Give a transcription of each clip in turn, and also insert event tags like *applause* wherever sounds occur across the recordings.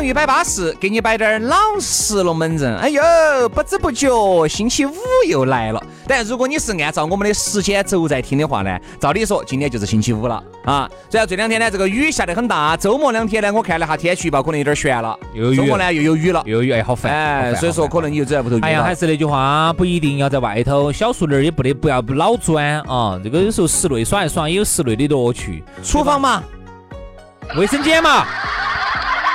洋芋摆巴适，给你摆点儿老实龙门阵。哎呦，不知不觉星期五又来了。但如果你是按照我们的时间轴在听的话呢，照理说今天就是星期五了啊。主要这两天呢，这个雨下得很大，周末两天呢，我看了下天气预报，可能有点悬了。又周末呢又有雨了，又有雨，哎，好烦。哎，所以说可能你就只在屋头。哎呀，还是那句话，不一定要在外头，小树林也不得不要老钻啊。这个有时候室内耍一耍也有室内的乐趣。厨房嘛，卫生间嘛。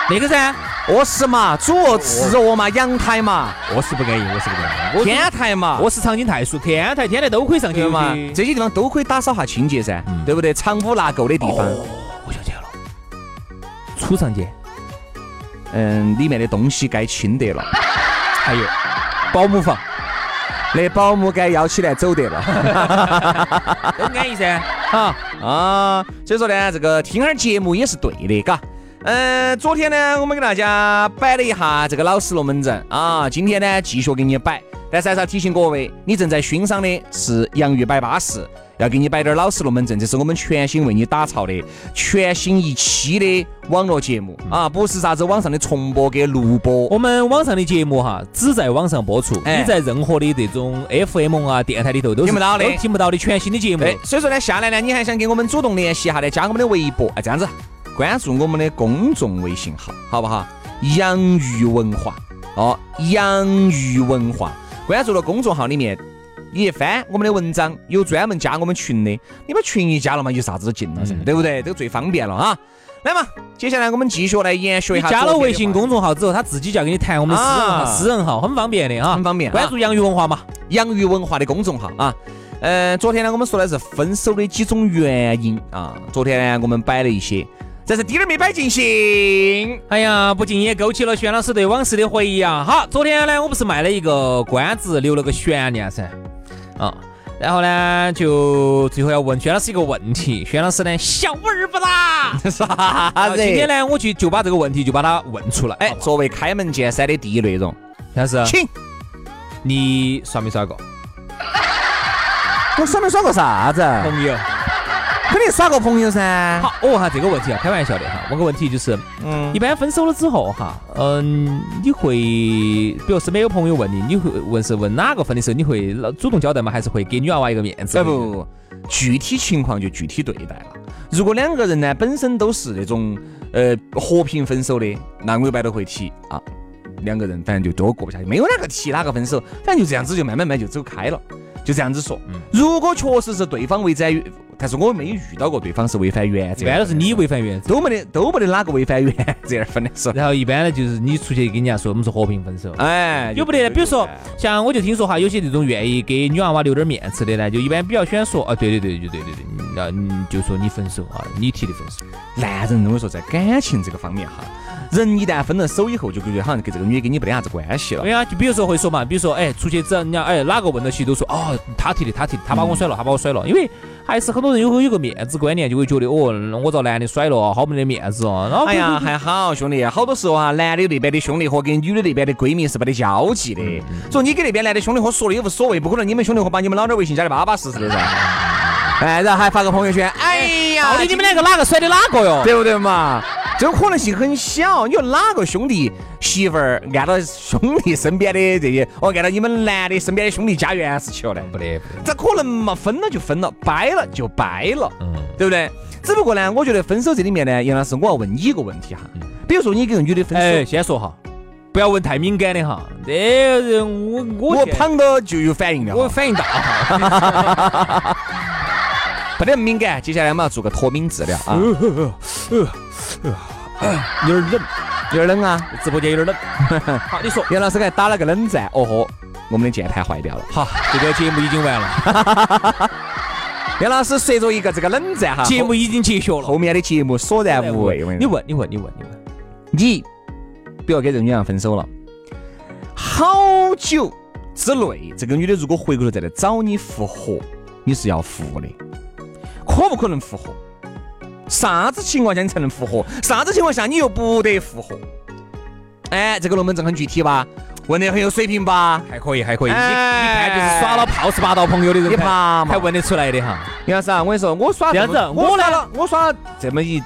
那个噻，卧室嘛，主卧、次卧嘛，阳台嘛，卧室不安逸，卧室不安逸。天台嘛，卧室场景太熟，天台、天台都可以上去嘛，这些地方都可以打扫下清洁噻，对不对？藏污纳垢的地方。我晓得了，储藏间，嗯，里面的东西该清得了。*laughs* 还有保姆房，那保姆该要起来走得了。*laughs* 都安逸噻，*laughs* 哈啊，所以说呢，这个听哈儿节目也是对的，嘎。嗯，昨天呢，我们给大家摆了一下这个老实龙门阵啊，今天呢继续给你摆，但是还是要提醒各位，你正在欣赏的是洋芋摆巴士，要给你摆点老实龙门阵，这是我们全新为你打造的全新一期的网络节目啊，不是啥子网上的重播跟录播，我们网上的节目哈，只在网上播出，你在任何的这种 FM 啊电台里头都听不到的，听不到的全新的节目。所以说呢，下来呢，你还想给我们主动联系一下呢，加我们的微博，哎，这样子。关注我们的公众微信号，好不好？洋芋文化哦，洋芋文化。关注了公众号里面，你一翻我们的文章，有专门加我们群的，你把群一加了嘛，有啥子都进了噻，对不对？这个最方便了啊！来嘛，接下来我们继续来研学一下。加了微信公众号之后，他自己就要给你谈我们的私人号，私人号很方便的啊，很方便。关注洋芋文化嘛，洋芋文化的公众号啊。嗯，昨天呢，我们说的是分手的几种原因啊。昨天呢，我们摆了一些。这是滴儿没摆尽兴，哎呀，不禁也勾起了轩老师对往事的回忆啊。好，昨天呢，我不是卖了一个关子，留了个悬念噻，啊，然后呢，就最后要问轩老师一个问题，轩老师呢，笑而不答，*laughs* 啥子？今天呢，我就就把这个问题就把它问出来。哎，作为开门见山的第一内容，老师，请，你耍没耍过？我耍没耍过啥子？朋友。肯定耍个朋友噻。好，我问哈，这个问题啊，开玩笑的哈。问个问题就是，嗯，一般分手了之后哈，嗯，你会，比如身边有朋友问你，你会问是问哪个分的时候，你会主动交代吗？还是会给女娃娃一个面子？不，具体情况就具体对待了。如果两个人呢本身都是那种呃和平分手的，那我一般都会提啊。两个人反正就都过不下去，没有哪个提哪个分手，反正就这样子就慢慢慢就走开了，就这样子说。如果确实是对方违反但是我没遇到过对方是违反原则，一般都是你违反原则，都没得都没得哪个违反原则而分的是。然后一般呢就是你出去跟人家说我们是和平分手，哎，有不得？比如说像我就听说哈，有些这种愿意给女娃娃留点面子的呢，就一般比较喜欢说啊，对对对，就对对对，那就说你分手啊，你提的分手。男人认为说在感情这个方面哈。人一旦分了手以后，就感觉好像跟这个女的跟你没得啥子关系了。对啊，就比如说会说嘛，比如说哎，出去整人家哎，哪个问到起都说哦，他提的，他提的，他把我甩了，他把我甩了。因为还是很多人有有个面子观念，就会觉得哦，我遭男的甩了，好没得面子哦。然后哎呀，还好兄弟，好多时候啊，男的那边的兄弟伙跟女的那边的闺蜜是没得交际的。所以你跟那边男的兄弟伙说了也无所谓，不可能你们兄弟伙把你们老点微信加的巴巴适适的噻。*laughs* 哎，然后还发个朋友圈，哎呀，到底你们两个哪个甩的哪个哟？对不对嘛？这个可能性很小，你说哪个兄弟媳妇儿按到兄弟身边的这些，哦，按到你们男的身边的兄弟家园是去了呢？不得，咋可能嘛？分了就分了，掰了就掰了，嗯，对不对？只不过呢，我觉得分手这里面呢，杨老师，我要问你一个问题哈，比如说你跟个女的分手，先说哈，不要问太敏感的哈，这人我我我旁到就有反应了，我反应大哈，*laughs* 不得敏感。接下来我们要做个脱敏治疗啊。*coughs* 有点冷，有点冷啊！直播间有点冷。*laughs* 好，你说，杨老师给打了个冷战，哦豁，我们的键盘坏掉了。好，这个节目已经完了，*laughs* 杨老师随着一个这个冷战哈，节目已经结束了。后面的节目索然无味。你问，你问，你问，你问，你，不要跟这个女人分手了，好久之内，这个女的如果回过头再来找你复合，你是要复的，可不可能复合？啥子情况下你才能复合？啥子情况下你又不得复合？哎，这个龙门阵很具体吧？问得很有水平吧？还可以，还可以。你一看，就是耍了泡十八道朋友的人，你怕还问得出来的哈？杨老师啊，我跟你说，我耍这样子，我耍了，我耍了这么一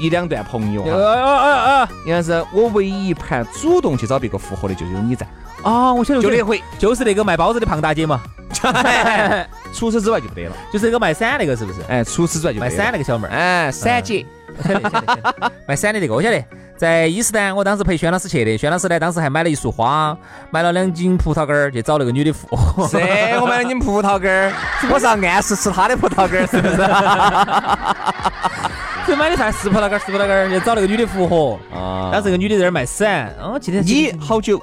一两段朋友哈。啊啊啊！杨老师，我唯一一盘主动去找别个复合的，就有你在。啊，我晓得，就那回，就是那个卖包子的胖大姐嘛。*laughs* 除此之外就不得了，就是那个卖伞那个，是不是？哎，除此之外就卖伞那个小妹儿，哎，伞姐，*laughs* 卖伞的那个，我晓得。在伊斯丹，我当时陪轩老师去的。轩老师呢，当时还买了一束花，买了两斤葡萄干儿，去找那个女的复合。是，我买了斤葡萄干儿，*laughs* 我是暗示吃她的葡萄干儿，是不是？就买的啥？是葡萄干儿，是葡萄干儿，去找那个女的复合。啊。当时那个女的在那儿卖伞，哦，今天。你好久？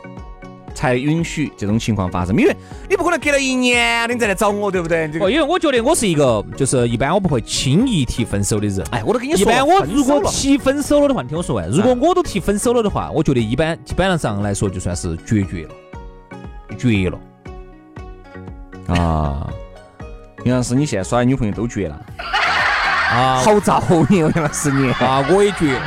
才允许这种情况发生，因为你不可能隔了一年你再来找我，对不对？哦，因为我觉得我是一个，就是一般我不会轻易提分手的人。哎，我都跟你说，一般我如果提分手了的话，你听我说完，如果我都提分手了的话，我觉得一般基本上来说就算是决绝了，绝了。啊，杨老师，你现在耍的女朋友都绝了啊？好造孽，杨老师你啊，我也绝。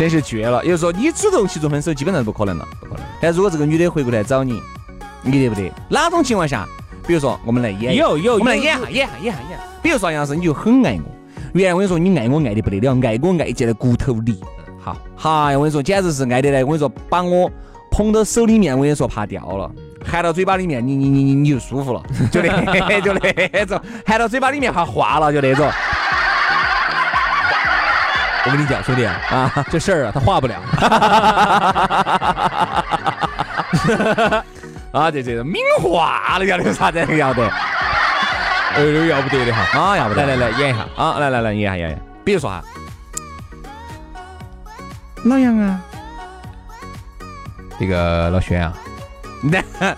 真是绝了！也就是说，你主动提出分手，基本上不可能了，不可能。但如果这个女的回过来找你，你得不得？哪种情况下？比如说，我们来演，有有，我们来演下，演下，演下，演。比如说，杨老师，你就很爱我。原来我跟你说，你爱我爱的不得了，爱我爱进了骨头里。好，嗨，我跟你说，简直是爱的来。我跟你说，把我捧到手里面，我跟你说怕掉了，含到嘴巴里面，你你你你你就舒服了，就那 *laughs* 就那种，含到嘴巴里面怕化了，就那种。我跟你讲，兄弟啊，*laughs* 这事儿啊，他化不了。*laughs* 啊，这这种名画了，要的啥子要得？哎呦，要不得的哈！啊，要不得！来来来，演一下啊！来来来，演一下演一下。比如说哈，老杨啊，这个老轩啊，那 *laughs* 啊，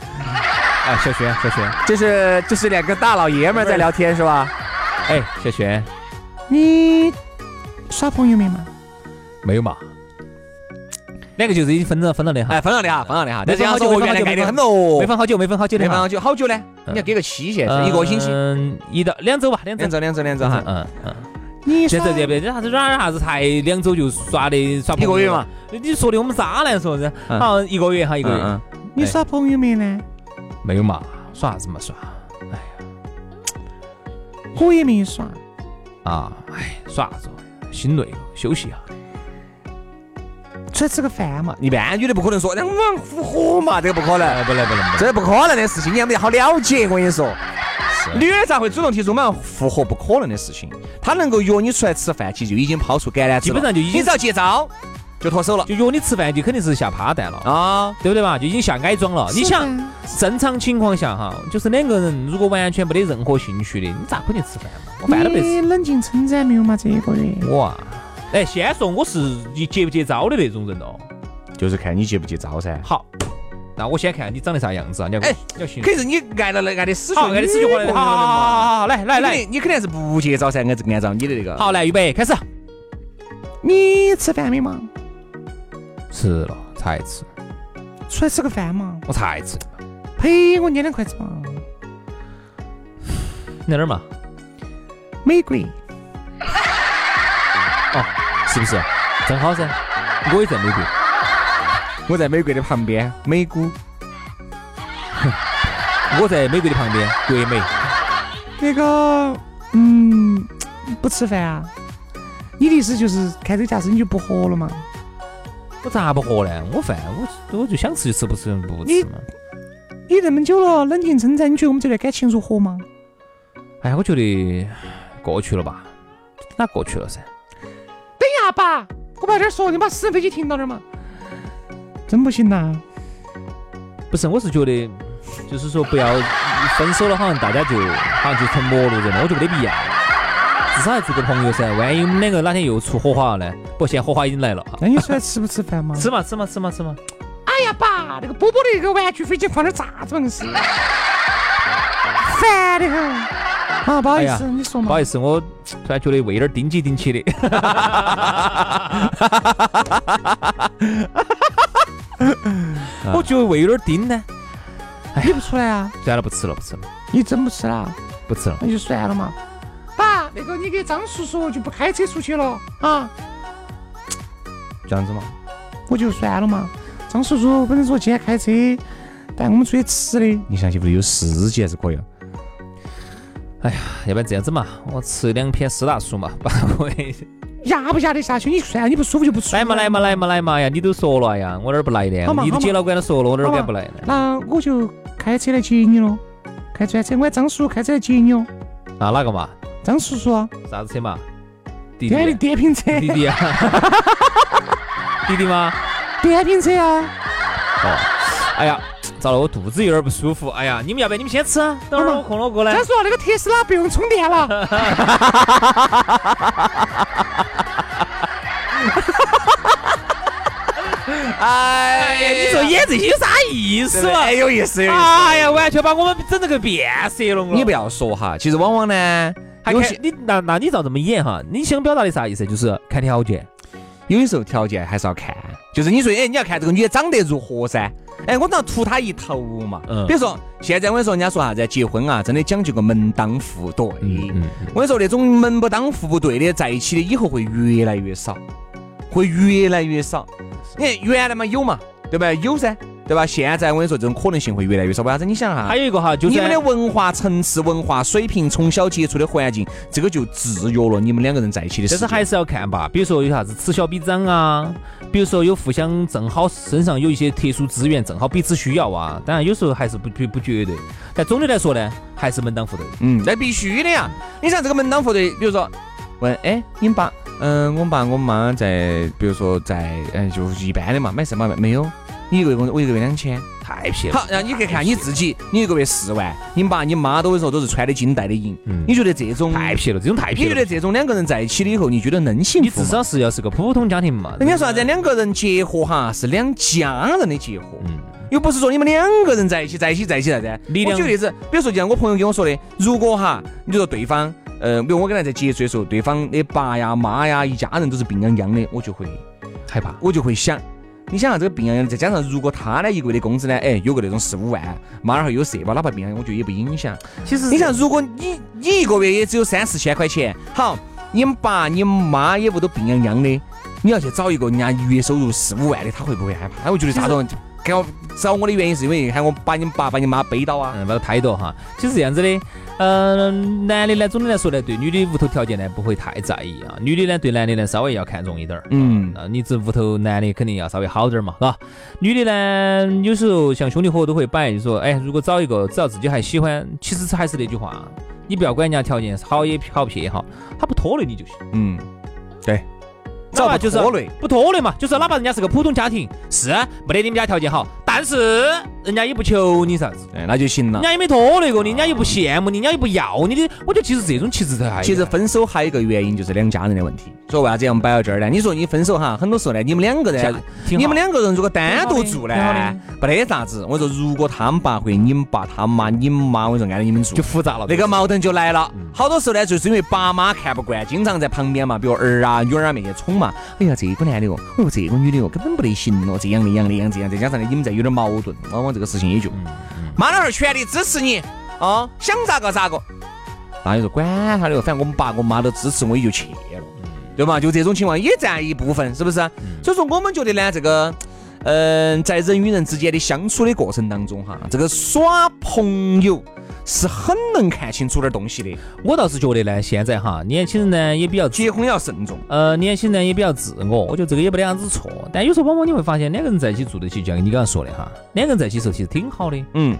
小轩，小轩，这是这是两个大老爷们在聊天是吧？哎，小轩，你。耍朋友没嘛？没有嘛，两个就是已经分了分了的哈，哎，分了的哈，分了的哈。但这样说，我原来爱的很哦。没分好久，没分好久的，没分好久，好久呢？你要给个期限，一个星期，嗯，一到两周吧，两周，两周，两周哈。嗯嗯。你现在这边这啥子软啥子才两周就耍的耍一个月嘛？你说的我们渣男说是？好，一个月哈，一个月。你耍朋友没呢？没有嘛，耍啥子嘛耍？哎呀，我也没耍。啊，哎，耍啥子？心累了，休息一下。出来吃个饭嘛？一般女的不可能说让我们复合嘛，这个不可能，不能不能，这不可能的事情，你们好了解。我跟你说，女的咋会主动提出我们要复合？不可能的事情。她能够约你出来吃饭，其实就已经抛出橄榄枝基本上就已经，你只要接招就脱手了。就约你吃饭，就肯定是下趴蛋了啊，对不对嘛？就已经下矮桩了。你想，正常情况下哈，就是两个人如果完全没得任何兴趣的，你咋可能吃饭嘛？我饭都没吃。你冷静称赞没有嘛？这个人。我啊，哎，先说我是你接不接招的那种人哦，就是看你接不接招噻。好，那我先看你长得啥样子啊？你要哎，你要信。可是你挨了挨的死去，挨的死去活来。好好好好好，来来来，你肯定是不接招噻，按按照你的那个。好，来预备开始。你吃饭没嘛？吃了，才吃。出来吃个饭嘛？我才吃。陪我捏两筷子嘛？*sighs* 在哪儿嘛？美国。哦，是不是？正好噻，我也在美国。我在美国的旁边，美股。我在美国的旁边，国美。那个，嗯，不吃饭啊？你的意思就是看这个架势你就不活了嘛？我咋不喝呢？我饭我我就想吃就吃，不吃不吃嘛。你这么久了，冷静称赞，你觉得我们这段感情如何嘛？哎呀，我觉得过去了吧？那过去了噻？等一下爸，我把这儿说，你把私人飞机停到那儿嘛？真不行呐！不是，我是觉得，就是说不要分手了，好像大家就好像就成陌路人了，我觉得没得必要。至少还做个朋友噻，万一我们两个哪天又出火花了呢？不，现在火花已经来了。那你出来吃不吃饭嘛？吃嘛，吃嘛，吃嘛，吃嘛。哎呀，爸，那个波波的那个玩具飞机放的咋子嘛？是烦的很。啊，不好意思，你说嘛？不好意思，我突然觉得胃有点顶起顶起的。我觉得胃有点顶呢。你不出来啊？算了，不吃了，不吃了。你真不吃了？不吃了，那就算了嘛。爸，那个你给张叔叔就不开车出去了啊？这样子嘛，我就算了嘛。张叔叔本来说今天开车带我们出去吃的，你相信不？有司机还是可以。哎呀，要不然这样子嘛，我吃两片四大叔嘛，*laughs* 把我压不压得下去？你算了，你不舒服就不舒服。来嘛来嘛来嘛来嘛呀！你都说了哎呀，我哪儿不来的？你的姐老倌都说了，我哪儿敢不来呢？那我就开车来接你喽，开专车，我张叔叔开车来接你哦。那哪个嘛？张叔叔。啥子车嘛？弟弟的电瓶车。弟弟啊？*laughs* 弟弟吗？电瓶车啊。哦，哎呀。糟了，我肚子有点不舒服。哎呀，你们要不要你们先吃？等会儿我空了过来。张叔那个特斯拉不用充电了。*laughs* 哎呀，你说演这些有啥意思嘛？有意思，有意思。哎呀，完全把我们整这个变色了。你不要说哈，其实往往呢，有些你那那你照这么演哈，你想表达的啥意思？就是看条件。有的时候条件还是要看，就是你说，哎，你要看这个女的长得如何噻？哎，我要图她一头嘛？嗯。比如说，现在我跟你说，人家说啥子？结婚啊，真的讲究个门当户对。嗯。我跟你说，那种门不当户不对的，在一起的以后会越来越少，会越来越少。你看原来嘛有嘛，对不对？有噻。对吧？现在我跟你说，这种可能性会越来越少。为啥子？你想哈，还有一个哈，就是你们的文化层次、文化水平、从小接触的环境，这个就制约了你们两个人在一起的但是还是要看吧，比如说有啥子此消彼长啊，比如说有互相正好身上有一些特殊资源，正好彼此需要啊。当然有时候还是不不不绝对，但总的来说呢，还是门当户对。嗯，那必须的呀。你像这个门当户对，比如说问，哎，你们爸，嗯，我爸我妈在，比如说在，嗯，就一般的嘛，买什么没有？你一个月工资，我一个月两千，太撇了。好，然后你去看你自己，你一个月四万，你爸你妈都会说都是穿的金戴的银。嗯。你觉得这种太撇了？这种太撇了。你觉得这种两个人在一起了以后，你觉得能幸福你至少是要是个普通家庭嘛。人家说啥子？两个人结合哈，是两家人的结合。嗯。又不是说你们两个人在一起，在一起，在一起啥子？我举个例子，比如说就像我朋友跟我说的，如果哈，你就说对方，呃，比如我跟他在接触的时候，对方的爸呀、妈呀，一家人都是病殃殃的，我就会害怕，我就会想。你想啊，这个病殃，再加上如果他呢一个月的工资呢，哎，有个那种四五万，妈儿还有社保，哪怕病殃，我觉得也不影响。其实你想，如果你你一个月也只有三四千块钱，好，你们爸你妈也不都病殃殃的，你要去找一个人家月收入四五万的，他会不会害怕？他会觉得啥子？给我找我的原因是因为喊我把你爸把你妈背到啊，嗯，把他抬到哈。其实这样子的，嗯，男的呢，总的来说呢，对女的屋头条件呢不会太在意啊。女的呢，对男的呢稍微要看重一点儿。嗯，啊，你这屋头男的肯定要稍微好点儿嘛，是吧？女的呢，有时候像兄弟伙都会摆，就说，哎，如果找一个，只要自己还喜欢，其实还是那句话，你不要管人家条件好也好撇哈，他不拖累你就行。嗯，对。哪怕就是不拖累嘛，就是哪怕人家是个普通家庭，是没得你们家条件好，但是人家也不求你啥子，哎，那就行了。人家也没拖累过你，人家又不羡慕你，人家又不要你的。我觉得其实这种其实才其实分手还有一个原因就是两家人的问题。所以为啥子要摆到这儿呢？你说你分手哈，很多时候呢，你们两个人，你们两个人如果单独住呢，不得啥子。我说如果他们爸或你们爸他妈你们妈，我说按照你们住就复杂了，那个矛盾就来了。好多时候呢，就是因为爸妈看不惯，经常在旁边嘛，比如儿啊女儿啊面前宠嘛。哎呀，这个男的哦，哦这个女的哦，根本不得行哦，这样那样那样这样，再加上呢，你们再有点矛盾，往往这个事情也就，妈老汉儿全力支持你啊，想咋个咋个。那你说管他的，反正我们爸我妈都支持我，也就去了。对嘛？就这种情况也占一部分，是不是？所以说我们觉得呢，这个，嗯，在人与人之间的相处的过程当中，哈，这个耍朋友是很能看清楚点东西的。我倒是觉得呢，现在哈，年轻人呢也比较结婚要慎重，呃，年轻人也比较自我，我觉得这个也不得啥子错。但有时候往往你会发现，两个人在一起住得起，就像你刚刚说的哈，两个人在一起时候其实挺好的，嗯，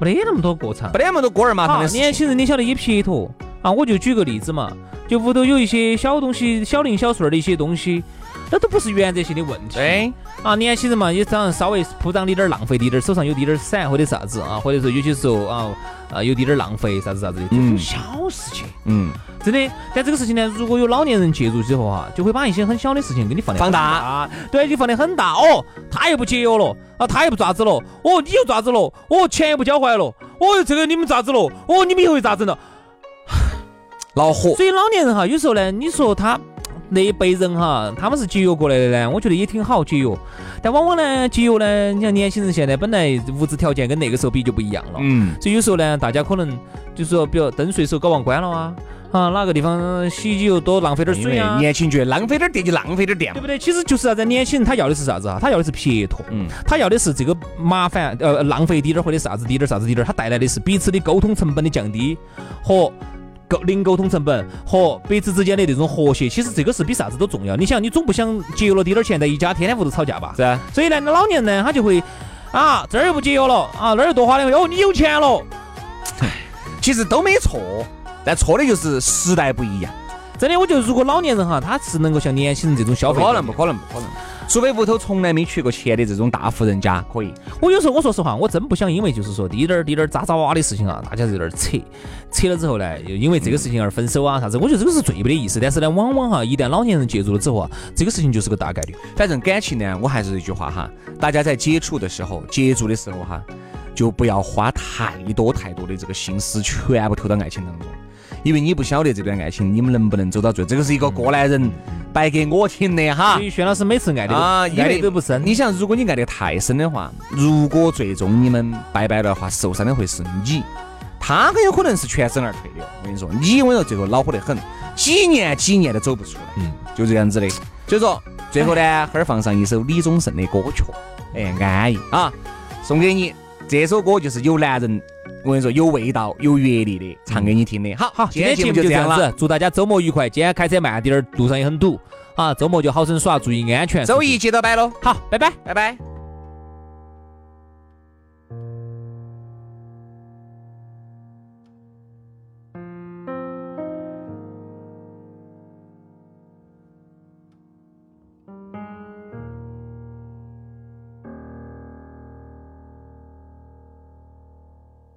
没得那么多过场，没得那么多锅儿麻的年轻人你晓得也撇脱啊，我就举个例子嘛。就屋头有一些小东西、小零小碎的一些东西，那都不是原则性的问题。对，啊，年轻人嘛，也长稍微铺张滴点儿，浪费滴点儿，手上有滴点儿散或者啥子啊，或者说有些时候啊啊有滴点儿浪费啥子啥子的，这种小事情，嗯，真的。但这个事情呢，如果有老年人介入之后哈，就会把一些很小的事情给你放得放大大，对，你放得很大。哦，他又不节约了，啊，他又不咋子了，哦，你又咋子了，哦，钱又不交回来了，哦，这个你们咋子了，哦，你们以后又咋子了？恼火。所以老年人哈，有时候呢，你说他那一辈人哈，他们是节约过来的呢，我觉得也挺好节约。但往往呢，节约呢，你像年轻人现在本来物质条件跟那个时候比就不一样了，嗯，所以有时候呢，大家可能就是说，比如灯随手搞忘关了啊，啊，哪个地方洗衣机又多浪费点水啊。年轻觉得浪费点电就浪费点电嘛。对不对？其实就是啥子？年轻人他要的是啥子啊？他要的是撇脱，嗯他要的是这个麻烦，呃，浪费滴点儿或者啥子滴点儿啥子滴点儿，他带来的是彼此的沟通成本的降低和沟零沟通成本和彼此之间的那种和谐。其实这个是比啥子都重要。你想，你总不想节约了滴点儿钱，在一家天天屋头吵架吧？是啊，所以呢，那老年人呢，他就会啊，这儿又不节约了啊，那儿又多花两块，哦，你有钱了。其实都没错，但错的就是时代不一样。真的，我觉得如果老年人哈，他是能够像年轻人这种消费，不可能，不可能，不可能。除非屋头从来没缺过钱的这种大户人家，可以。我有时候我说实话，我真不想因为就是说滴点儿滴点儿渣渣哇的事情啊，大家在这儿扯，扯了之后呢，又因为这个事情而分手啊啥子，我觉得这个是最没得意思。但是呢，往往哈，一旦老年人介入了之后啊，这个事情就是个大概率。反正感情呢，我还是这句话哈，大家在接触的时候、接触的时候哈，就不要花太多太多的这个心思，全部投到爱情当中，因为你不晓得这段爱情你们能不能走到最，这个是一个过来人白给我听的哈所。以轩老师每次爱的啊，爱的都不深。你想，如果你爱的太深的话，如果最终你们拜拜的话，受伤的会是你，他很有可能是全身而退的。我跟你说，你我跟你说最后恼火得很，几年几年都走不出来，嗯，就这样子的。所以说，最后呢，哈儿放上一首李宗盛的歌曲，哎，安逸啊，送给你。这首歌就是有男人，我跟你说有味道、有阅历的，唱给你听的。好，好，今天节目就这样子，祝大家周末愉快。今天开车慢点儿，路上也很堵啊，周末就好生耍，注意安全。周一接着摆喽，好，拜拜。拜拜。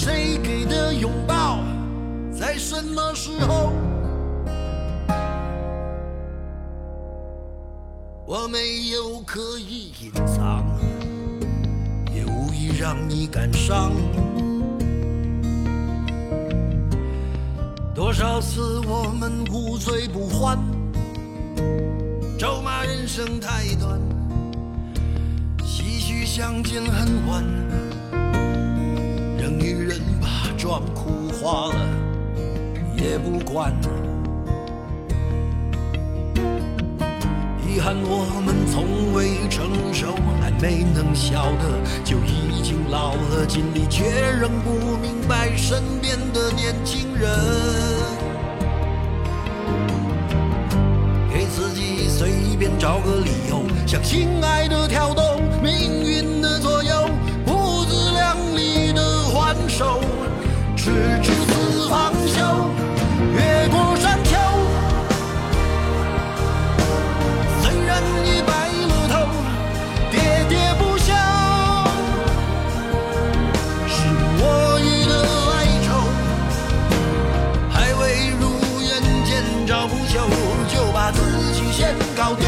谁给的拥抱，在什么时候？我没有刻意隐藏，也无意让你感伤。多少次我们无醉不欢，咒骂人生太短，唏嘘相见恨晚，把妆哭花了也不管。遗憾我们从未成熟，还没能晓得就已经老了，尽力却仍不明白身边的年轻人。给自己随便找个理由，向心爱的跳动，命运直至四方晓，越过山丘，虽然已白了头，喋喋不休，是我遇的哀愁，还未如愿见着不朽，就把自己先搞丢。